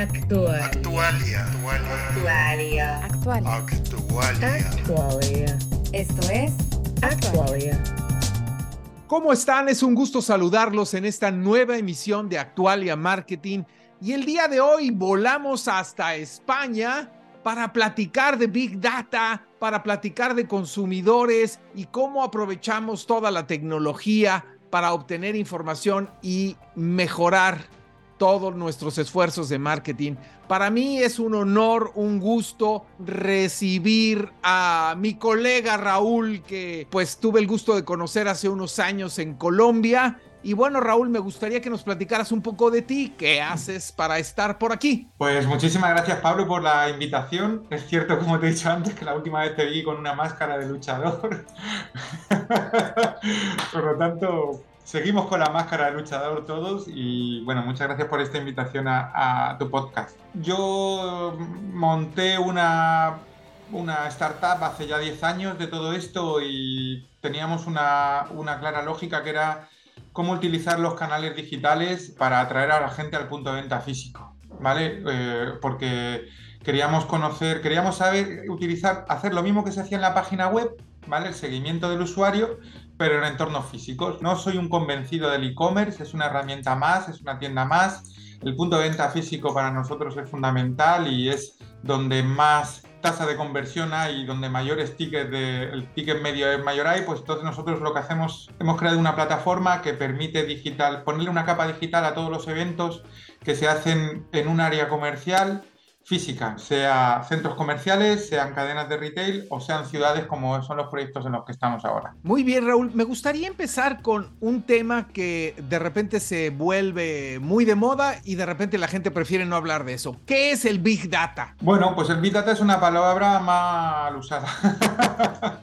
Actual. Actualia. Actualia. Actual. Actualia. Actualia. Esto es Actualia. ¿Cómo están? Es un gusto saludarlos en esta nueva emisión de Actualia Marketing. Y el día de hoy volamos hasta España para platicar de Big Data, para platicar de consumidores y cómo aprovechamos toda la tecnología para obtener información y mejorar todos nuestros esfuerzos de marketing. Para mí es un honor, un gusto recibir a mi colega Raúl, que pues tuve el gusto de conocer hace unos años en Colombia. Y bueno, Raúl, me gustaría que nos platicaras un poco de ti, qué haces para estar por aquí. Pues muchísimas gracias Pablo por la invitación. Es cierto, como te he dicho antes, que la última vez te vi con una máscara de luchador. por lo tanto, seguimos con la máscara de luchador todos y bueno, muchas gracias por esta invitación a, tu podcast. Yo monté una, una startup hace ya 10 años de todo esto y teníamos una, una clara lógica que era cómo utilizar los canales digitales para atraer a la gente al punto de venta físico, ¿vale? Eh, porque queríamos conocer, queríamos saber utilizar, hacer lo mismo que se hacía en la página web, ¿vale? El seguimiento del usuario, pero en entornos físicos. No soy un convencido del e-commerce, es una herramienta más, es una tienda más. El punto de venta físico para nosotros es fundamental y es donde más tasa de conversión hay, donde mayores tickets de, el ticket medio es mayor hay, pues entonces nosotros lo que hacemos, hemos creado una plataforma que permite digital, ponerle una capa digital a todos los eventos que se hacen en un área comercial física, sea centros comerciales, sean cadenas de retail o sean ciudades como son los proyectos en los que estamos ahora. Muy bien, Raúl. Me gustaría empezar con un tema que de repente se vuelve muy de moda y de repente la gente prefiere no hablar de eso. ¿Qué es el Big Data? Bueno, pues el Big Data es una palabra mal usada.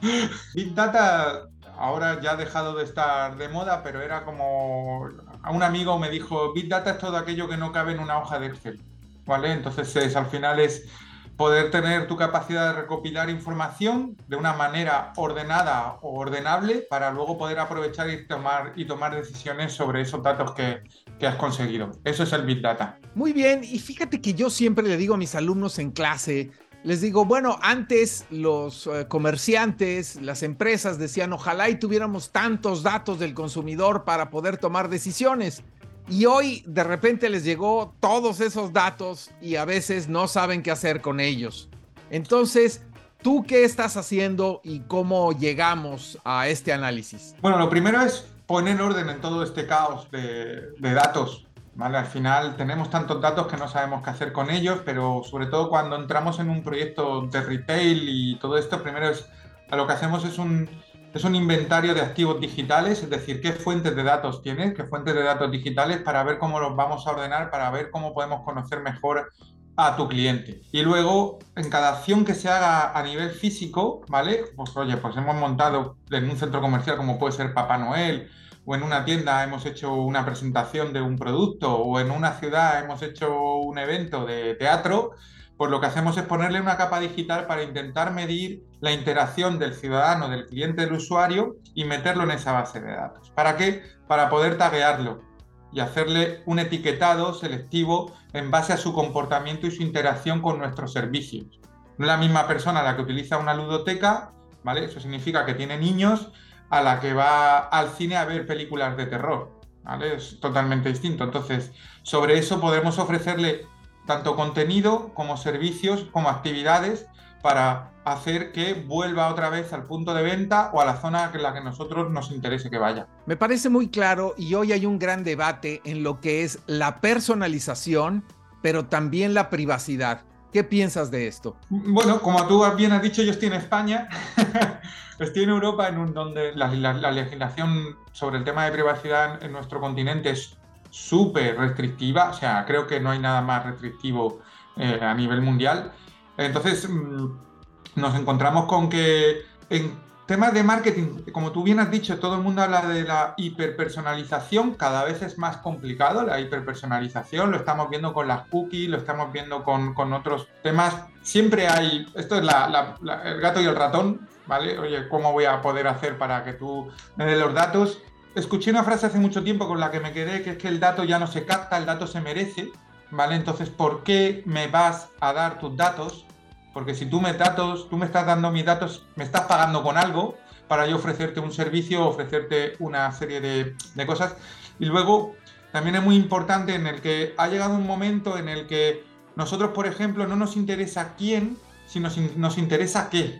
Big Data ahora ya ha dejado de estar de moda, pero era como a un amigo me dijo, Big Data es todo aquello que no cabe en una hoja de Excel. ¿Vale? Entonces es, al final es poder tener tu capacidad de recopilar información de una manera ordenada o ordenable para luego poder aprovechar y tomar, y tomar decisiones sobre esos datos que, que has conseguido. Eso es el Big Data. Muy bien, y fíjate que yo siempre le digo a mis alumnos en clase, les digo, bueno, antes los eh, comerciantes, las empresas decían, ojalá y tuviéramos tantos datos del consumidor para poder tomar decisiones. Y hoy de repente les llegó todos esos datos y a veces no saben qué hacer con ellos. Entonces, ¿tú qué estás haciendo y cómo llegamos a este análisis? Bueno, lo primero es poner orden en todo este caos de, datos. ¿vale? Al final tenemos tantos datos que no sabemos qué hacer con ellos, pero sobre todo cuando entramos en un proyecto de retail y todo esto, primero es lo que hacemos es un, es un inventario de activos digitales, es decir, qué fuentes de datos tienes, qué fuentes de datos digitales para ver cómo los vamos a ordenar, para ver cómo podemos conocer mejor a tu cliente. Y luego, en cada acción que se haga a nivel físico, ¿vale? Pues oye, pues hemos montado en un centro comercial como puede ser Papá Noel, o en una tienda hemos hecho una presentación de un producto, o en una ciudad hemos hecho un evento de teatro, pues lo que hacemos es ponerle una capa digital para intentar medir la interacción del ciudadano, del cliente, del usuario y meterlo en esa base de datos. ¿Para qué? Para poder taguearlo y hacerle un etiquetado selectivo en base a su comportamiento y su interacción con nuestros servicios. No es la misma persona la que utiliza una ludoteca, ¿vale? Eso significa que tiene niños, a la que va al cine a ver películas de terror, ¿vale? Es totalmente distinto. Entonces, sobre eso podemos ofrecerle tanto contenido como servicios, como actividades para hacer que vuelva otra vez al punto de venta o a la zona en la que nosotros nos interese que vaya. Me parece muy claro y hoy hay un gran debate en lo que es la personalización, pero también la privacidad. ¿Qué piensas de esto? Bueno, como tú bien has dicho, yo estoy en España, estoy en Europa, en un, donde la, la, la, legislación sobre el tema de privacidad en, en nuestro continente es súper restrictiva, o sea, creo que no hay nada más restrictivo eh, a nivel mundial. Entonces, mmm, nos encontramos con que en temas de marketing, como tú bien has dicho, todo el mundo habla de la hiperpersonalización, cada vez es más complicado la hiperpersonalización, lo estamos viendo con las cookies, lo estamos viendo con, con otros temas. Siempre hay, esto es el gato y el ratón, ¿vale? Oye, ¿cómo voy a poder hacer para que tú me des los datos? Escuché una frase hace mucho tiempo con la que me quedé, que es que el dato ya no se capta, el dato se merece. ¿vale? Entonces, ¿por qué me vas a dar tus datos? Porque si tú me datos, tú me estás dando mis datos, me estás pagando con algo para yo ofrecerte un servicio, ofrecerte una serie de, de cosas. Y luego, también es muy importante en el que ha llegado un momento en el que nosotros, por ejemplo, no nos interesa quién, sino nos interesa qué.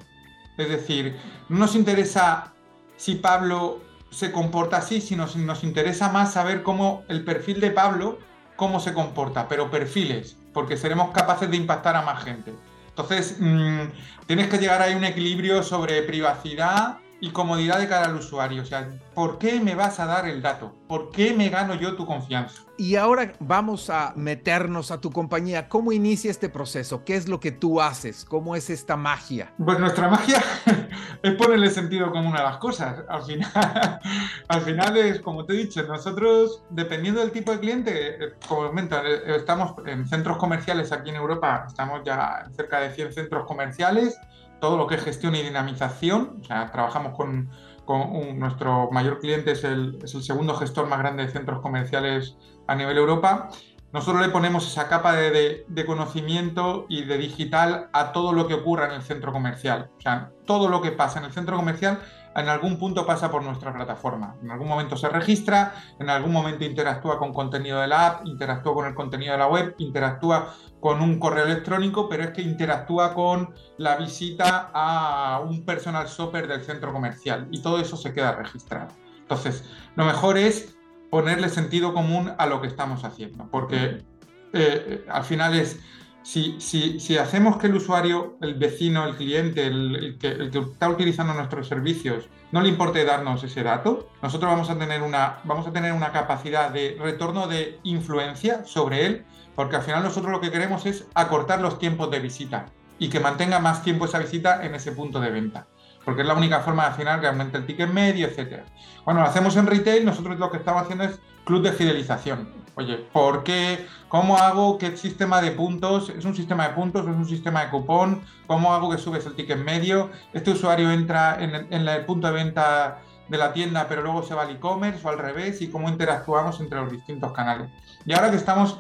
Es decir, no nos interesa si Pablo se comporta así, sino nos interesa más saber cómo el perfil de Pablo, cómo se comporta, pero perfiles, porque seremos capaces de impactar a más gente. Entonces, mmm, tienes que llegar a un equilibrio sobre privacidad y comodidad de cara al usuario. O sea, ¿por qué me vas a dar el dato? ¿Por qué me gano yo tu confianza? Y ahora vamos a meternos a tu compañía. ¿Cómo inicia este proceso? ¿Qué es lo que tú haces? ¿Cómo es esta magia? Pues nuestra magia es ponerle sentido común a las cosas. Al final, al final es, como te he dicho, nosotros, dependiendo del tipo de cliente, eh, como comento, eh, estamos en centros comerciales aquí en Europa, estamos ya cerca de 100 centros comerciales todo lo que es gestión y dinamización. O sea, trabajamos con, nuestro mayor cliente, es el, segundo gestor más grande de centros comerciales a nivel Europa. Nosotros le ponemos esa capa de, conocimiento y de digital a todo lo que ocurra en el centro comercial. O sea, todo lo que pasa en el centro comercial en algún punto pasa por nuestra plataforma. En algún momento se registra, en algún momento interactúa con contenido de la app, interactúa con el contenido de la web, interactúa con un correo electrónico, pero es que interactúa con la visita a un personal shopper del centro comercial y todo eso se queda registrado. Entonces, lo mejor es ponerle sentido común a lo que estamos haciendo, porque eh, al final es si, si, si, hacemos que el usuario, el vecino, el cliente, el, el, que, el, que, está utilizando nuestros servicios, no le importe darnos ese dato, nosotros vamos a tener una, vamos a tener una capacidad de retorno de influencia sobre él, porque al final nosotros lo que queremos es acortar los tiempos de visita y que mantenga más tiempo esa visita en ese punto de venta porque es la única forma de final que aumente el ticket medio, etc. Bueno, lo hacemos en retail, nosotros lo que estamos haciendo es club de fidelización. Oye, ¿por qué? ¿Cómo hago qué sistema de puntos? ¿Es un sistema de puntos es un sistema de cupón? ¿Cómo hago que subes el ticket medio? Este usuario entra en el, en el punto de venta de la tienda, pero luego se va al e-commerce o al revés, y cómo interactuamos entre los distintos canales. Y ahora que estamos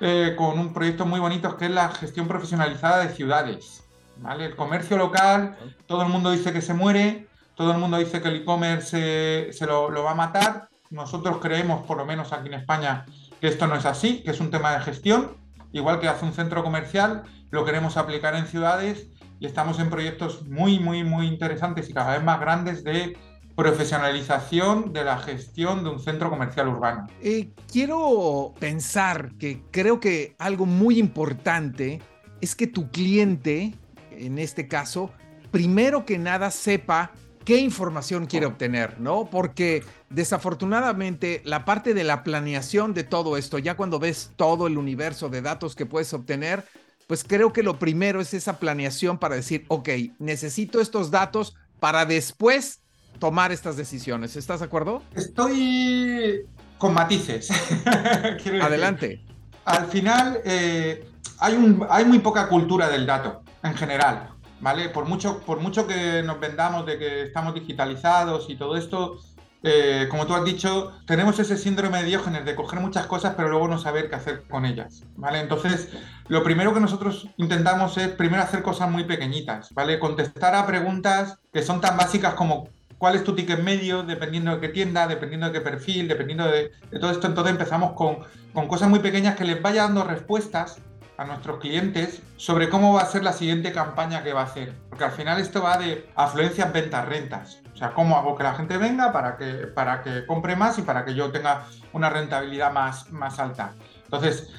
eh, con un proyecto muy bonito que es la gestión profesionalizada de ciudades. ¿vale? El comercio local, todo el mundo dice que se muere, todo el mundo dice que el e-commerce se, lo, lo, va a matar. Nosotros creemos, por lo menos aquí en España, que esto no es así, que es un tema de gestión. Igual que hace un centro comercial, lo queremos aplicar en ciudades y estamos en proyectos muy, muy, muy interesantes y cada vez más grandes de profesionalización de la gestión de un centro comercial urbano. Eh, quiero pensar que creo que algo muy importante es que tu cliente en este caso, primero que nada sepa qué información quiere obtener, ¿no? Porque desafortunadamente la parte de la planeación de todo esto, ya cuando ves todo el universo de datos que puedes obtener, pues creo que lo primero es esa planeación para decir, ok, necesito estos datos para después tomar estas decisiones. ¿Estás de acuerdo? Estoy con matices. Adelante. Al final, eh, hay, un, hay muy poca cultura del dato en general, ¿vale? Por mucho, por mucho que nos vendamos de que estamos digitalizados y todo esto, eh, como tú has dicho, tenemos ese síndrome de Diógenes de coger muchas cosas pero luego no saber qué hacer con ellas, ¿vale? Entonces, lo primero que nosotros intentamos es primero hacer cosas muy pequeñitas, ¿vale? Contestar a preguntas que son tan básicas como cuál es tu ticket medio, dependiendo de qué tienda, dependiendo de qué perfil, dependiendo de, todo esto. Entonces empezamos con, con cosas muy pequeñas que les vaya dando respuestas a nuestros clientes sobre cómo va a ser la siguiente campaña que va a hacer. Porque al final esto va de afluencias, ventas, rentas. O sea, cómo hago que la gente venga para que, para que compre más y para que yo tenga una rentabilidad más, más alta. Entonces,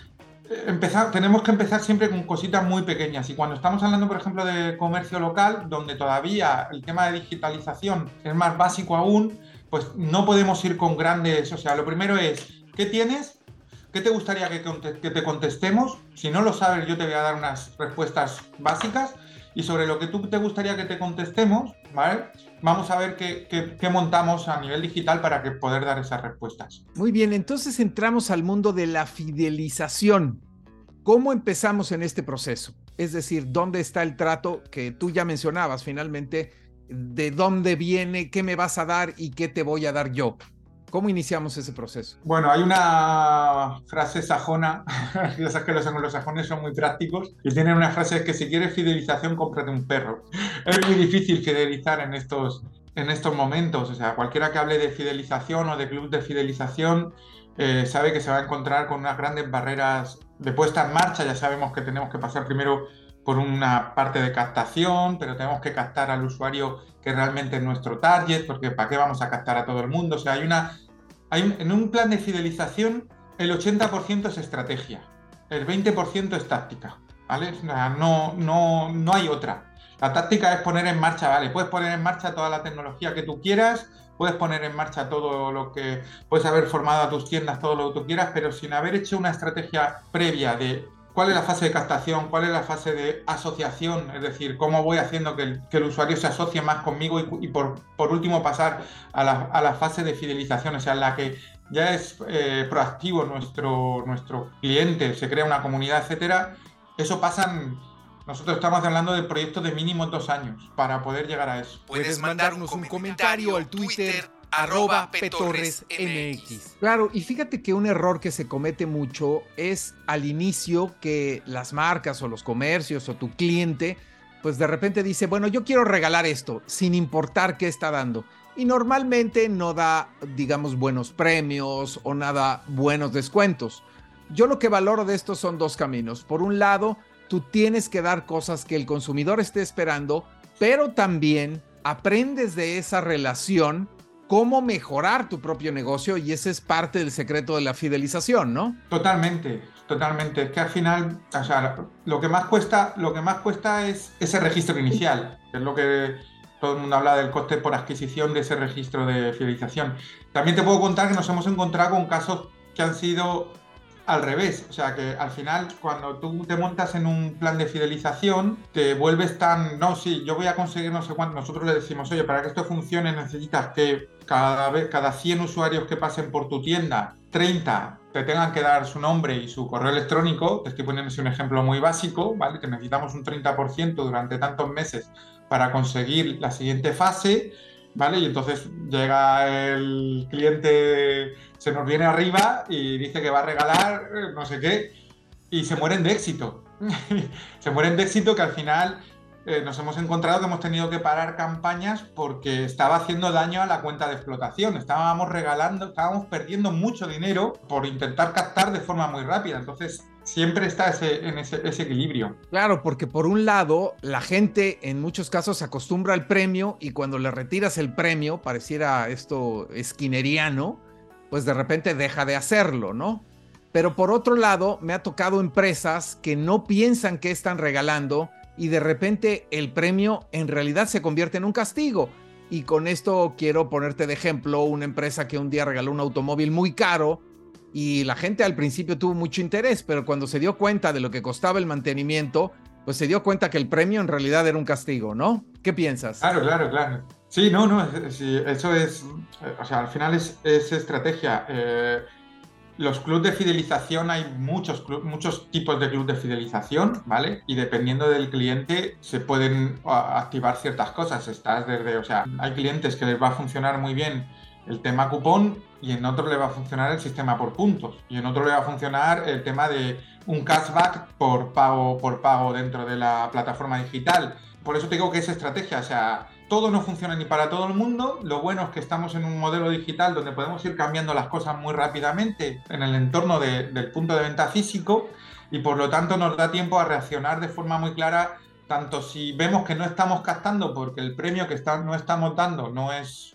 tenemos que empezar siempre con cositas muy pequeñas. Y cuando estamos hablando, por ejemplo, de comercio local, donde todavía el tema de digitalización es más básico aún, pues no podemos ir con grandes... O sea, lo primero es, ¿qué tienes? ¿Qué te gustaría que, te contestemos? Si no lo sabes, yo te voy a dar unas respuestas básicas. Y sobre lo que tú te gustaría que te contestemos, ¿vale? Vamos a ver qué, montamos a nivel digital para que poder dar esas respuestas. Muy bien, entonces entramos al mundo de la fidelización. ¿Cómo empezamos en este proceso? Es decir, ¿dónde está el trato que tú ya mencionabas finalmente? ¿De dónde viene? ¿Qué me vas a dar y qué te voy a dar yo? ¿Cómo iniciamos ese proceso? Bueno, hay una frase sajona, ya sabes que los anglosajones son muy prácticos, y tienen una frase que si quieres fidelización, cómprate un perro. Es muy difícil fidelizar en estos, en estos momentos, o sea, cualquiera que hable de fidelización o de club de fidelización eh, sabe que se va a encontrar con unas grandes barreras de puesta en marcha, ya sabemos que tenemos que pasar primero por una parte de captación, pero tenemos que captar al usuario que realmente es nuestro target, porque ¿para qué vamos a captar a todo el mundo? O sea, hay una, hay en un plan de fidelización el 80% es estrategia, el 20% es táctica, ¿vale? no, no, no hay otra. La táctica es poner en marcha, ¿vale? Puedes poner en marcha toda la tecnología que tú quieras, puedes poner en marcha todo lo que puedes haber formado a tus tiendas, todo lo que tú quieras, pero sin haber hecho una estrategia previa de cuál es la fase de captación, cuál es la fase de asociación, es decir, cómo voy haciendo que el, usuario se asocie más conmigo y, por, último pasar a la, fase de fidelización, o sea, en la que ya es eh, proactivo nuestro, nuestro cliente, se crea una comunidad, etcétera. Eso pasan nosotros estamos hablando de proyectos de mínimo dos años para poder llegar a eso. Puedes mandarnos un comentario al Twitter arroba MX. Claro, y fíjate que un error que se comete mucho es al inicio que las marcas o los comercios o tu cliente, pues de repente dice, bueno, yo quiero regalar esto, sin importar qué está dando. Y normalmente no da, digamos, buenos premios o nada buenos descuentos. Yo lo que valoro de esto son dos caminos. Por un lado, tú tienes que dar cosas que el consumidor esté esperando, pero también aprendes de esa relación cómo mejorar tu propio negocio y ese es parte del secreto de la fidelización, ¿no? Totalmente, totalmente. Es que al final, o sea, lo que más cuesta, lo que más cuesta es ese registro inicial, es lo que todo el mundo habla del coste por adquisición de ese registro de fidelización. También te puedo contar que nos hemos encontrado con casos que han sido al revés. O sea que al final, cuando tú te montas en un plan de fidelización, te vuelves tan, no, sí, yo voy a conseguir no sé cuánto. Nosotros le decimos, oye, para que esto funcione necesitas que cada, vez, cada 100 usuarios que pasen por tu tienda, 30 te tengan que dar su nombre y su correo electrónico. Te estoy poniendo un ejemplo muy básico, ¿vale? Que necesitamos un 30% durante tantos meses para conseguir la siguiente fase ¿vale? Y entonces llega el cliente, se nos viene arriba y dice que va a regalar eh, no sé qué, y se mueren de éxito. se mueren de éxito que al final eh, nos hemos encontrado que hemos tenido que parar campañas porque estaba haciendo daño a la cuenta de explotación. Estábamos regalando, estábamos perdiendo mucho dinero por intentar captar de forma muy rápida. Entonces, siempre está ese, en ese, equilibrio. Claro, porque por un lado, la gente en muchos casos se acostumbra al premio y cuando le retiras el premio, pareciera esto esquineriano, pues de repente deja de hacerlo, ¿no? Pero por otro lado, me ha tocado empresas que no piensan que están regalando y de repente el premio en realidad se convierte en un castigo. Y con esto quiero ponerte de ejemplo una empresa que un día regaló un automóvil muy caro y la gente al principio tuvo mucho interés, pero cuando se dio cuenta de lo que costaba el mantenimiento, pues se dio cuenta que el premio en realidad era un castigo, ¿no? ¿Qué piensas? Claro, claro, claro. Sí, no, no, eso es, o sea, al final es, estrategia. Eh, los clubes de fidelización, hay muchos, muchos tipos de clubes de fidelización, ¿vale? Y dependiendo del cliente se pueden activar ciertas cosas. Estás desde, o sea, hay clientes que les va a funcionar muy bien el tema cupón y en otro le va a funcionar el sistema por puntos y en otro le va a funcionar el tema de un cashback por pago por pago dentro de la plataforma digital. Por eso te digo que es estrategia, o sea, todo no funciona ni para todo el mundo. Lo bueno es que estamos en un modelo digital donde podemos ir cambiando las cosas muy rápidamente en el entorno del punto de venta físico y por lo tanto nos da tiempo a reaccionar de forma muy clara tanto si vemos que no estamos captando porque el premio que está, no estamos dando no es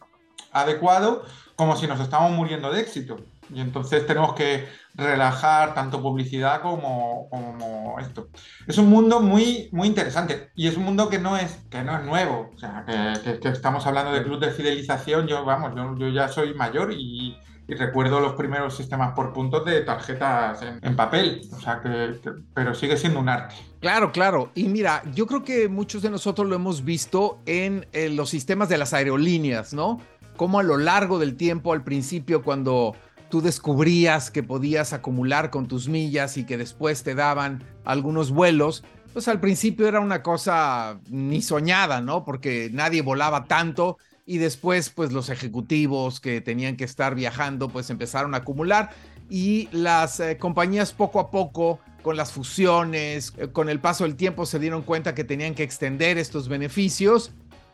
adecuado como si nos estamos muriendo de éxito. Y entonces tenemos que relajar tanto publicidad como, como, esto. Es un mundo muy, muy interesante y es un mundo que no es, que no es nuevo. O sea, que, estamos hablando de club de fidelización. Yo, vamos, yo, ya soy mayor y, recuerdo los primeros sistemas por puntos de tarjetas en, papel. O sea, que, pero sigue siendo un arte. Claro, claro. Y mira, yo creo que muchos de nosotros lo hemos visto en los sistemas de las aerolíneas, ¿no? Cómo a lo largo del tiempo, al principio, cuando tú descubrías que podías acumular con tus millas y que después te daban algunos vuelos, pues al principio era una cosa ni soñada, ¿no? Porque nadie volaba tanto y después pues los ejecutivos que tenían que estar viajando pues empezaron a acumular y las eh, compañías poco a poco con las fusiones, eh, con el paso del tiempo se dieron cuenta que tenían que extender estos beneficios,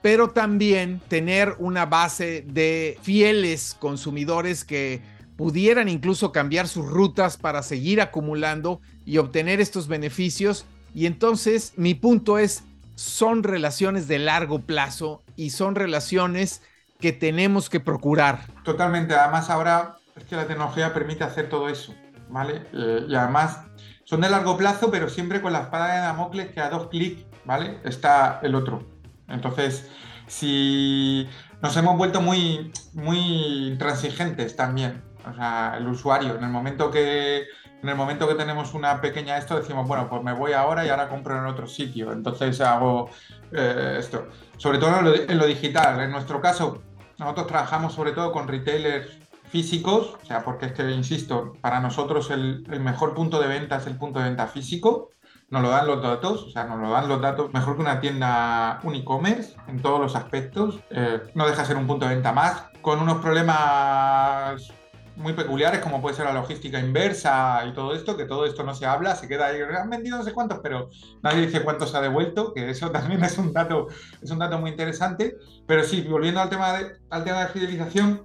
pero también tener una base de fieles consumidores que pudieran incluso cambiar sus rutas para seguir acumulando y obtener estos beneficios. Y entonces mi punto es, son relaciones de largo plazo y son relaciones que tenemos que procurar. Totalmente, además ahora es que la tecnología permite hacer todo eso, ¿vale? Eh, y además son de largo plazo, pero siempre con la espada de Damocles que a dos clics, ¿vale? Está el otro. Entonces, si nos hemos vuelto muy, muy intransigentes también, o sea, el usuario, en el momento que en el momento que tenemos una pequeña esto, decimos, bueno, pues me voy ahora y ahora compro en otro sitio. Entonces hago eh, esto. Sobre todo en lo, digital. En nuestro caso, nosotros trabajamos sobre todo con retailers físicos, o sea, porque es que, insisto, para nosotros el, mejor punto de venta es el punto de venta físico. Nos lo dan los datos, o sea, nos lo dan los datos mejor que una tienda, un e-commerce en todos los aspectos. Eh, no deja de ser un punto de venta más, con unos problemas muy peculiares, como puede ser la logística inversa y todo esto, que todo esto no se habla, se queda ahí, han vendido no sé cuántos, pero nadie dice cuántos ha devuelto, que eso también es un dato, es un dato muy interesante. Pero sí, volviendo al tema de, al tema de fidelización,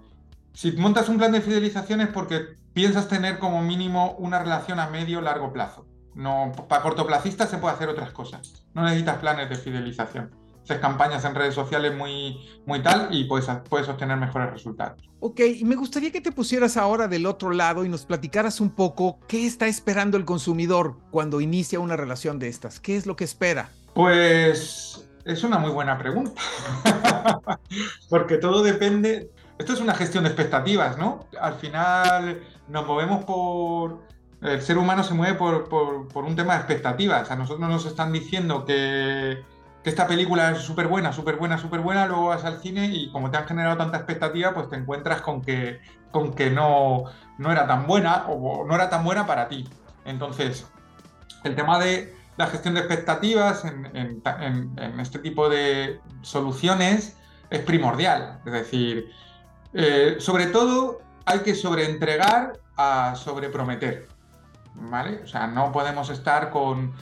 si montas un plan de fidelización es porque piensas tener como mínimo una relación a medio largo plazo. No, para cortoplacistas se puede hacer otras cosas. No necesitas planes de fidelización haces campañas en redes sociales muy, muy tal y puedes, puedes obtener mejores resultados. Ok, y me gustaría que te pusieras ahora del otro lado y nos platicaras un poco qué está esperando el consumidor cuando inicia una relación de estas. ¿Qué es lo que espera? Pues es una muy buena pregunta, porque todo depende, esto es una gestión de expectativas, ¿no? Al final nos movemos por, el ser humano se mueve por, un tema de expectativas. A nosotros nos están diciendo que esta película es súper buena, súper buena, súper buena, luego vas al cine y como te han generado tanta expectativa, pues te encuentras con que, no era tan buena o no era tan buena para ti. Entonces, el tema de la gestión de expectativas en, este tipo de soluciones es primordial. Es decir, eh, sobre todo hay que sobreentregar a sobreprometer. ¿Vale? O sea, no podemos estar con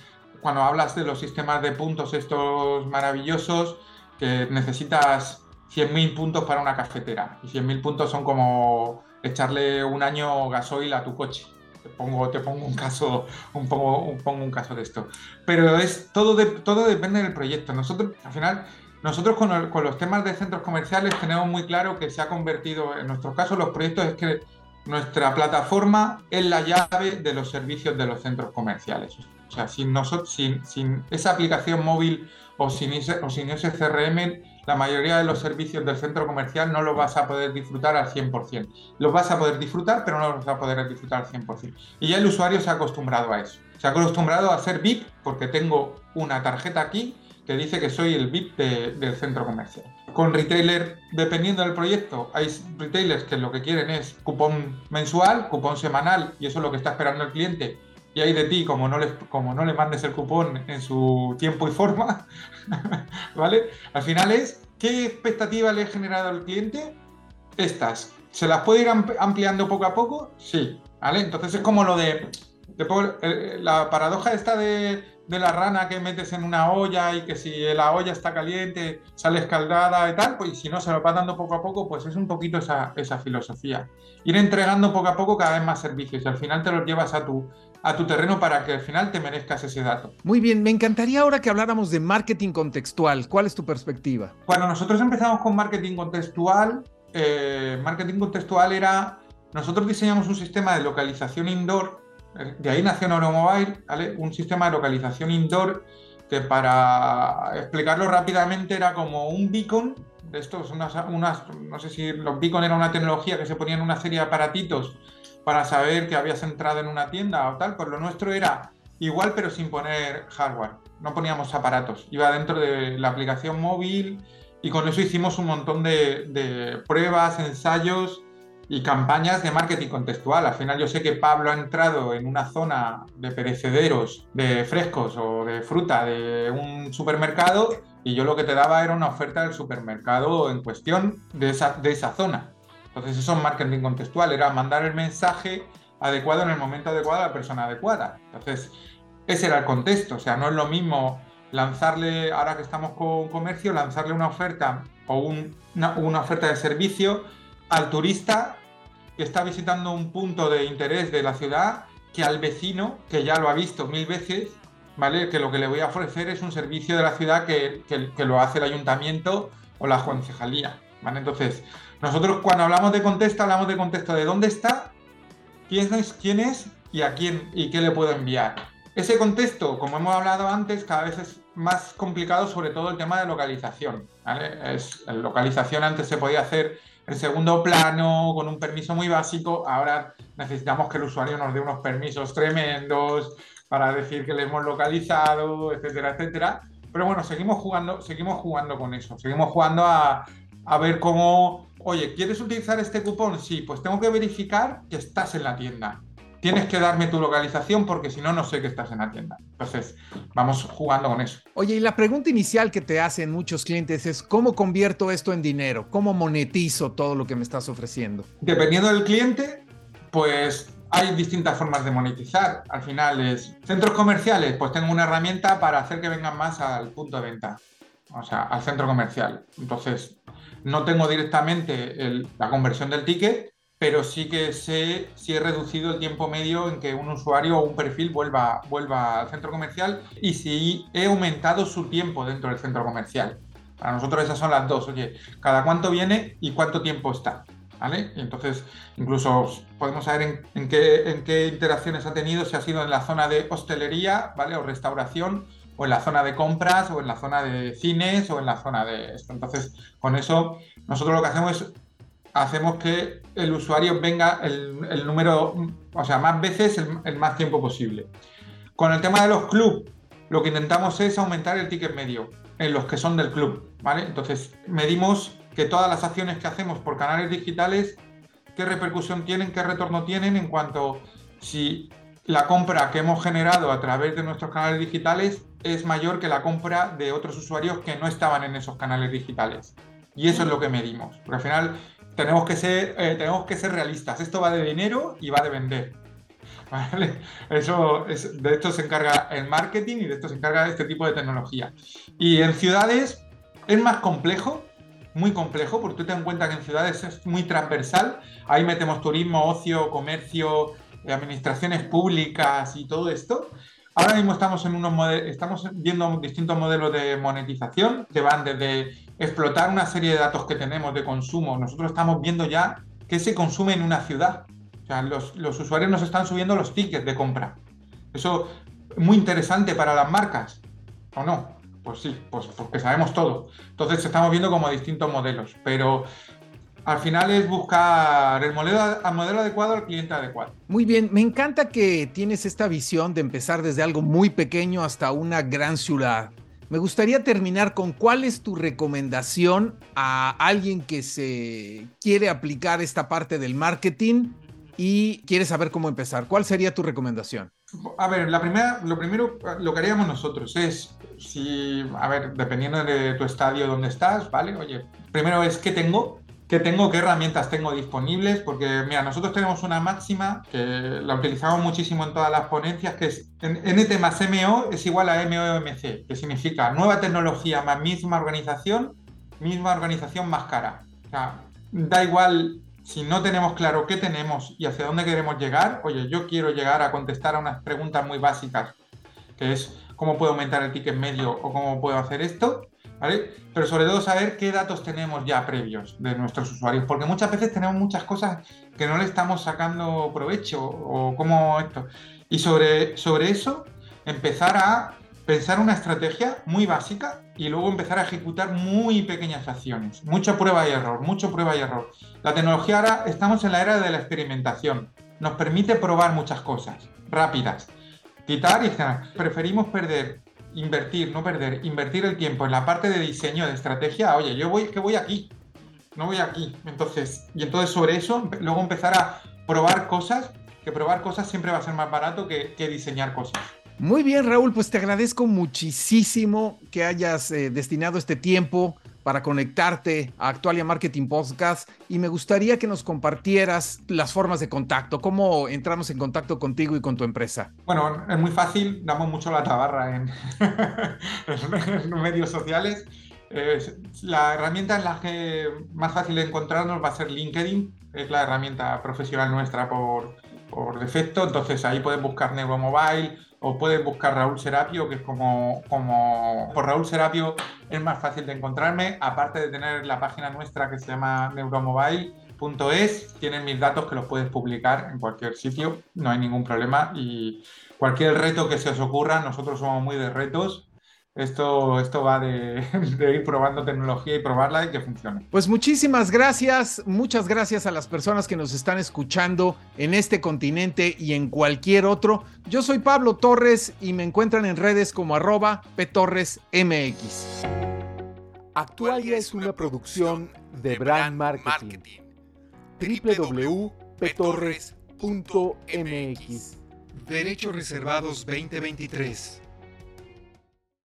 cuando hablas de los sistemas de puntos estos maravillosos, que necesitas 100.000 puntos para una cafetera. Y 100.000 puntos son como echarle un año gasoil a tu coche. Te pongo, te pongo un caso, un pongo, un caso de esto. Pero es todo, de, todo depende del proyecto. Nosotros, al final, nosotros con, con, los temas de centros comerciales tenemos muy claro que se ha convertido, en nuestro caso, los proyectos es que nuestra plataforma es la llave de los servicios de los centros comerciales. O sea, sin, nosotros, sin, esa aplicación móvil o sin, ese, o sin ese CRM, la mayoría de los servicios del centro comercial no los vas a poder disfrutar al 100%. Los vas a poder disfrutar, pero no los vas a poder disfrutar al 100%. Y ya el usuario se ha acostumbrado a eso. Se ha acostumbrado a hacer VIP porque tengo una tarjeta aquí que dice que soy el VIP del centro comercial. Con retailer, dependiendo del proyecto, hay retailers que lo que quieren es cupón mensual, cupón semanal, y eso es lo que está esperando el cliente y hay de ti, como no, les, como no le mandes el cupón en su tiempo y forma, ¿vale? Al final es, ¿qué expectativa le he generado al cliente? Estas. ¿Se las puede ir ampliando poco a poco? Sí, ¿vale? Entonces es como lo de, eh, la paradoja esta de, de, la rana que metes en una olla y que si la olla está caliente sale escaldada y tal, pues si no se lo va dando poco a poco, pues es un poquito esa, esa filosofía. Ir entregando poco a poco cada vez más servicios y al final te los llevas a tu, a tu terreno para que al final te merezcas ese dato. Muy bien, me encantaría ahora que habláramos de marketing contextual. ¿Cuál es tu perspectiva? Cuando nosotros empezamos con marketing contextual, eh, marketing contextual era, nosotros diseñamos un sistema de localización indoor, de ahí nació Neuromobile, ¿vale? un sistema de localización indoor que para explicarlo rápidamente era como un beacon estos, unas, no sé si los beacon era una tecnología que se ponía en una serie de aparatitos para saber que habías entrado en una tienda o tal, pues lo nuestro era igual pero sin poner hardware, no poníamos aparatos, iba dentro de la aplicación móvil y con eso hicimos un montón de, pruebas, ensayos y campañas de marketing contextual. Al final yo sé que Pablo ha entrado en una zona de perecederos, de frescos o de fruta de un supermercado y yo lo que te daba era una oferta del supermercado en cuestión de esa, de esa zona. Entonces eso es marketing contextual, era mandar el mensaje adecuado en el momento adecuado a la persona adecuada. Entonces, ese era el contexto, o sea, no es lo mismo lanzarle, ahora que estamos con comercio, lanzarle una oferta o una, una oferta de servicio al turista está visitando un punto de interés de la ciudad que al vecino, que ya lo ha visto mil veces, ¿vale? Que lo que le voy a ofrecer es un servicio de la ciudad que, que, lo hace el ayuntamiento o la concejalía, ¿vale? Entonces, nosotros cuando hablamos de contexto, hablamos de contexto de dónde está, quién es, quién es y a quién y qué le puedo enviar. Ese contexto, como hemos hablado antes, cada vez es más complicado, sobre todo el tema de localización. ¿vale? Es, localización antes se podía hacer en segundo plano, con un permiso muy básico. Ahora necesitamos que el usuario nos dé unos permisos tremendos para decir que le hemos localizado, etcétera, etcétera. Pero bueno, seguimos jugando, seguimos jugando con eso. Seguimos jugando a, a ver cómo, oye, ¿quieres utilizar este cupón? Sí, pues tengo que verificar que estás en la tienda tienes que darme tu localización porque si no, no sé que estás en la tienda. Entonces, vamos jugando con eso. Oye, y la pregunta inicial que te hacen muchos clientes es, ¿cómo convierto esto en dinero? ¿Cómo monetizo todo lo que me estás ofreciendo? Dependiendo del cliente, pues hay distintas formas de monetizar. Al final es centros comerciales, pues tengo una herramienta para hacer que vengan más al punto de venta, o sea, al centro comercial. Entonces, no tengo directamente la conversión del ticket, pero sí que sé si he reducido el tiempo medio en que un usuario o un perfil vuelva, vuelva al centro comercial y si he aumentado su tiempo dentro del centro comercial. Para nosotros esas son las dos, oye, cada cuánto viene y cuánto tiempo está. ¿Vale? entonces, incluso podemos saber en, qué, en qué interacciones ha tenido, si ha sido en la zona de hostelería, ¿vale? O restauración, o en la zona de compras, o en la zona de cines, o en la zona de esto. Entonces, con eso, nosotros lo que hacemos es hacemos que el usuario venga el, número, o sea, más veces el, más tiempo posible. Con el tema de los clubs, lo que intentamos es aumentar el ticket medio en los que son del club, ¿vale? Entonces, medimos que todas las acciones que hacemos por canales digitales, qué repercusión tienen, qué retorno tienen en cuanto si la compra que hemos generado a través de nuestros canales digitales es mayor que la compra de otros usuarios que no estaban en esos canales digitales. Y eso es lo que medimos. Porque al final tenemos que ser, eh, tenemos que ser realistas. Esto va de dinero y va de vender. Eso de esto se encarga el marketing y de esto se encarga este tipo de tecnología. Y en ciudades es más complejo, muy complejo, porque tú te das cuenta que en ciudades es muy transversal. Ahí metemos turismo, ocio, comercio, administraciones públicas y todo esto. Ahora mismo estamos, viendo distintos modelos de monetización que van desde explotar una serie de datos que tenemos de consumo. Nosotros estamos viendo ya qué se consume en una ciudad. O sea, los, los usuarios nos están subiendo los tickets de compra. Eso es muy interesante para las marcas, ¿o no? Pues sí, pues porque sabemos todo. Entonces estamos viendo como distintos modelos, pero al final es buscar el modelo, el modelo adecuado al cliente adecuado. Muy bien, me encanta que tienes esta visión de empezar desde algo muy pequeño hasta una gran ciudad. Me gustaría terminar con cuál es tu recomendación a alguien que se quiere aplicar esta parte del marketing y quiere saber cómo empezar. ¿Cuál sería tu recomendación? A ver, la primera, lo primero, lo que haríamos nosotros es, si, a ver, dependiendo de tu estadio donde estás, ¿vale? Oye, primero es qué tengo, qué tengo, qué herramientas tengo disponibles, porque mira, nosotros tenemos una máxima que la utilizamos muchísimo en todas las ponencias, que es NT más MO es igual a MOMC, que significa nueva tecnología más misma organización, misma organización más cara. O sea, da igual si no tenemos claro qué tenemos y hacia dónde queremos llegar, oye, yo quiero llegar a contestar a unas preguntas muy básicas, que es cómo puedo aumentar el ticket medio o cómo puedo hacer esto, pero sobre todo saber qué datos tenemos ya previos de nuestros usuarios, porque muchas veces tenemos muchas cosas que no le estamos sacando provecho o como esto. Y sobre, sobre eso, empezar a pensar una estrategia muy básica y luego empezar a ejecutar muy pequeñas acciones. Mucha prueba y error, mucho prueba y error. La tecnología ahora, estamos en la era de la experimentación. Nos permite probar muchas cosas rápidas. Quitar y Preferimos perder invertir, no perder, invertir el tiempo en la parte de diseño, de estrategia, oye, yo voy, que voy aquí, no voy aquí. Entonces, y entonces sobre eso, luego empezar a probar cosas, que probar cosas siempre va a ser más barato que, diseñar cosas. Muy bien, Raúl, pues te agradezco muchísimo que hayas eh, destinado este tiempo para conectarte a Actualia Marketing Podcast y me gustaría que nos compartieras las formas de contacto, cómo entramos en contacto contigo y con tu empresa. Bueno, es muy fácil, damos mucho la tabarra en, en medios sociales. la herramienta en la que más fácil encontrarnos va a ser LinkedIn, es la herramienta profesional nuestra por, por defecto, entonces ahí puedes buscar Neuromobile o puedes buscar Raúl Serapio, que es como, como por Raúl Serapio es más fácil de encontrarme, aparte de tener la página nuestra que se llama neuromobile.es, tienen mis datos que los puedes publicar en cualquier sitio, no hay ningún problema y cualquier reto que se os ocurra, nosotros somos muy de retos, esto, esto va de, de, ir probando tecnología y probarla y que funcione. Pues muchísimas gracias, muchas gracias a las personas que nos están escuchando en este continente y en cualquier otro. Yo soy Pablo Torres y me encuentran en redes como arroba ptorresmx. Actualia es una producción de Brand Marketing. www.ptorres.mx Derechos reservados 2023.